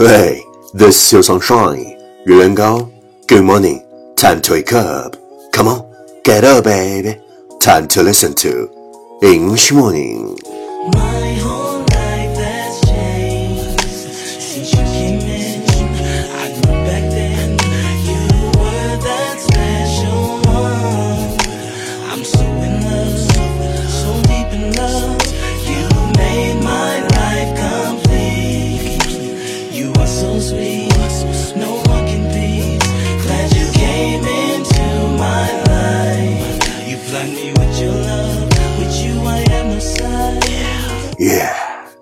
Hey, this is your sunshine. 月圆高 Good morning. Time to wake up. Come on, get up, baby. Time to listen to English morning.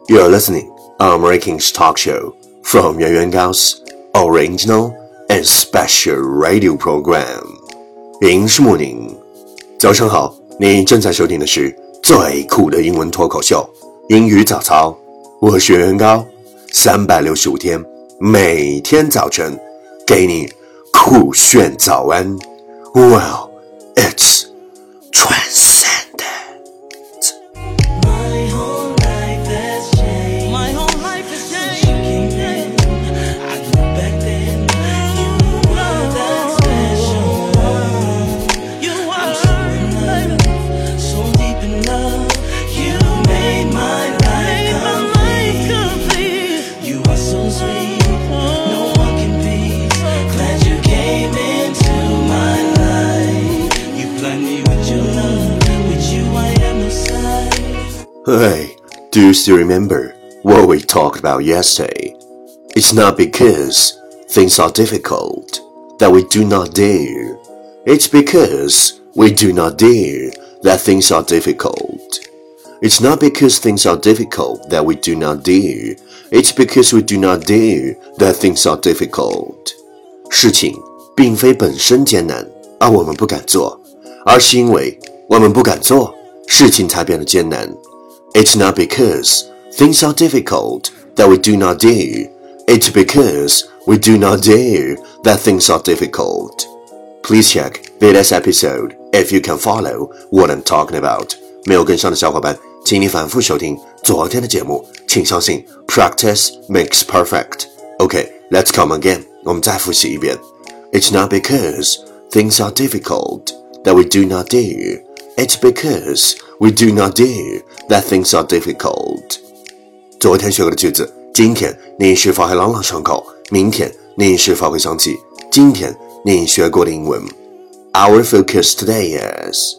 you're listening on Rankings Talk Show from Yuan Yuan Gao's original and special radio program. 英式 morning，早上好，你正在收听的是最酷的英文脱口秀——英语早操。我是袁元高，三百六十五天，每天早晨给你酷炫早安。Well, it's transcendent. Hey, do you still remember what we talked about yesterday? It's not because things are difficult that we do not dare. It's because we do not dare that things are difficult. It's not because things are difficult that we do not dare. It's because we do not dare that things are difficult. 事情并非本身艰难，而我们不敢做，而是因为我们不敢做，事情才变得艰难。 It's not because things are difficult that we do not dare. It's because we do not dare that things are difficult. Please check the last episode if you can follow what I'm talking about. 没有跟上的小伙伴，请你反复收听昨天的节目。请相信，practice makes perfect. Okay, let's come again. 我们再复习一遍。It's not because things are difficult that we do not dare. It's because we do not dare that things are difficult. 昨天学过的句子，今天你是否还朗朗上口？明天你是否会想起今天你学过的英文？Our focus today is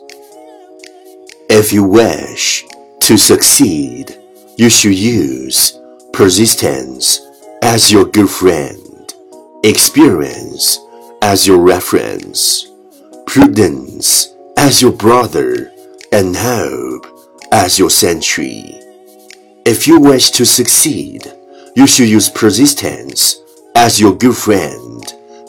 if you wish to succeed, you should use persistence as your good friend, experience as your reference, prudence as your brother, and hope as your sentry. If you wish to succeed, you should use persistence as your good friend,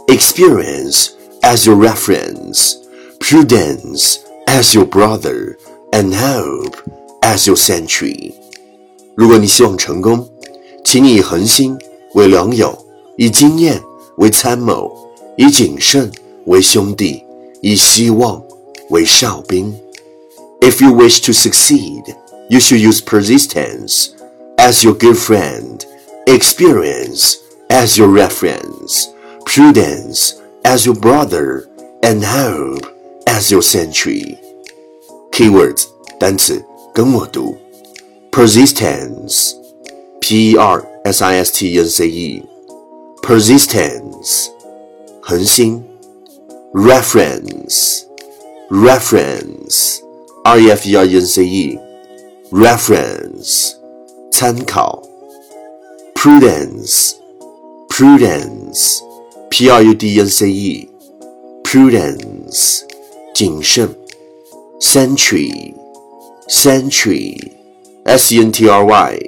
experience as your reference, prudence as your brother, and hope as your sentry. 如果你希望成功，请你以恒心为良友，以经验为参谋，以谨慎为兄弟，以希望 为哨兵。If you wish to succeed, you should use persistence as your good friend, experience as your reference, prudence as your brother, and hope as your sentry. Keywords 单词跟我读，persistence，p e r s i s t e n c e，persistence，恒心 reference. R e f e r e n c e. Reference. 参考. Prudence. Prudence. P r u d e n c e. Prudence. 谨慎. Sentry. S e n t r y.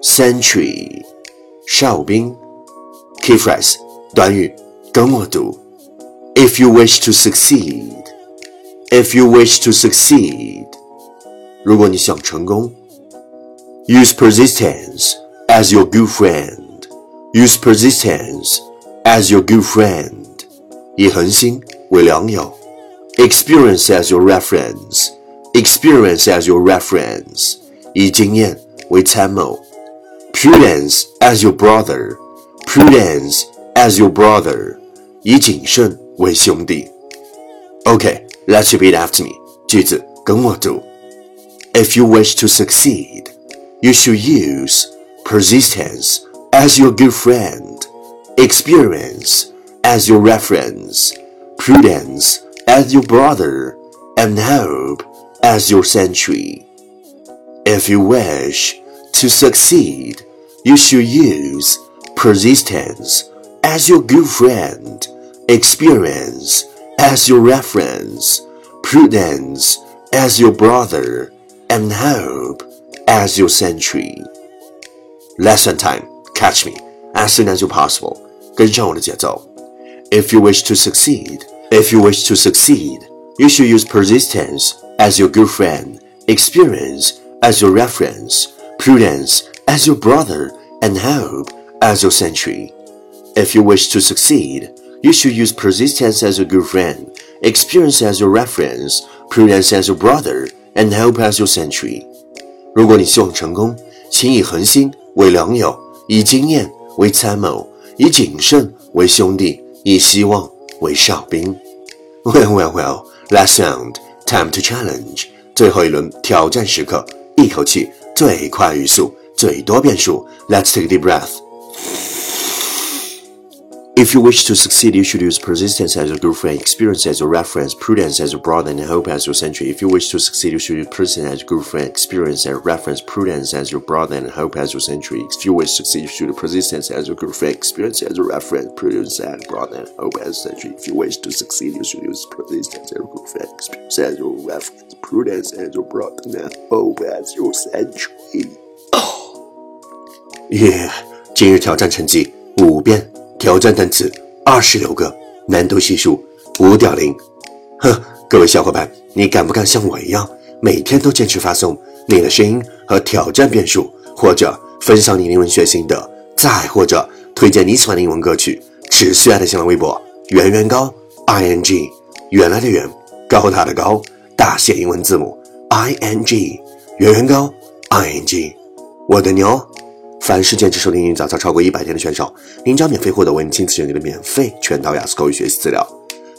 Sentry. key phrase. if you wish to succeed. if you wish to succeed，如果你想成功，use persistence as your good friend. Use persistence as your good friend. 以恒心为良友。Experience as your reference. Experience as your reference. 以经验为参谋。Prudence as your brother. prudence as your brother，以谨慎为兄弟。Okay, let's repeat after me. 句子跟我读。If you wish to succeed, you should use persistence as your good friend, experience as your reference, prudence as your brother, and hope as your century. If you wish to succeed, you should use persistence as your good friend, experience as your reference, prudence as your brother, and hope as your century. Lesson time. Catch me as soon as you possible. 跟上我的节奏。If you wish to succeed, if you wish to succeed, you should use persistence as your good friend, experience as your reference, prudence as your brother, and hope as your century. If you wish to succeed, you should use persistence as your good friend, experience as your reference, prudence as your brother, and hope as your century. 如果你希望成功，请以恒心为良友，以经验为参谋，以谨慎为兄弟，以希望为哨兵。Well, well, well. Last sound. Time to challenge. 最后一轮挑战时刻，一口气最快语速，最多变数。Let's take a deep breath. If you wish to succeed, you should use persistence as your good friend, experience as your reference, prudence as your brother, and hope as your century. If you wish to succeed, you should use persistence as your good friend, experience as your reference, prudence as your brother, and hope as your century. If you wish to succeed, you should use persistence as your good friend, experience as your reference, prudence as your brother, and hope as your century. If you wish to succeed, you should use persistence as your good friend, experience as your reference, prudence as your brother, and hope as your century. Oh, yeah. 今日挑战成绩五遍。 挑战单词二十六个，难度系数五点零。呵，各位小伙伴，你敢不敢像我一样，每天都坚持发送你的声音和挑战变数，或者分享你英文学心得，再或者推荐你喜欢的英文歌曲？持续爱的新浪微博圆圆高 i n g，原来的圆，高大的高，大写英文字母 i n g，圆圆高 i n g，我的牛。凡是坚持收听英语早操超过一百天的选手，您将免费获得为您亲自选定的免费全套雅思口语学习资料。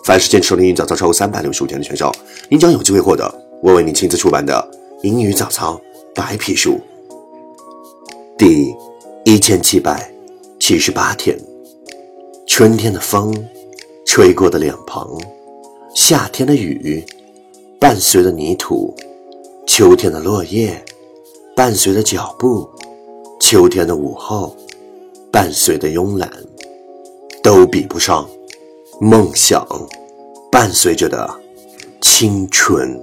凡是坚持收听英语早操超过三百六十五天的选手，您将有机会获得我为您亲自出版的英语早操白皮书。第一千七百七十八天，春天的风吹过的脸庞，夏天的雨伴随着泥土，秋天的落叶伴随着脚步。秋天的午后，伴随的慵懒，都比不上梦想伴随着的青春。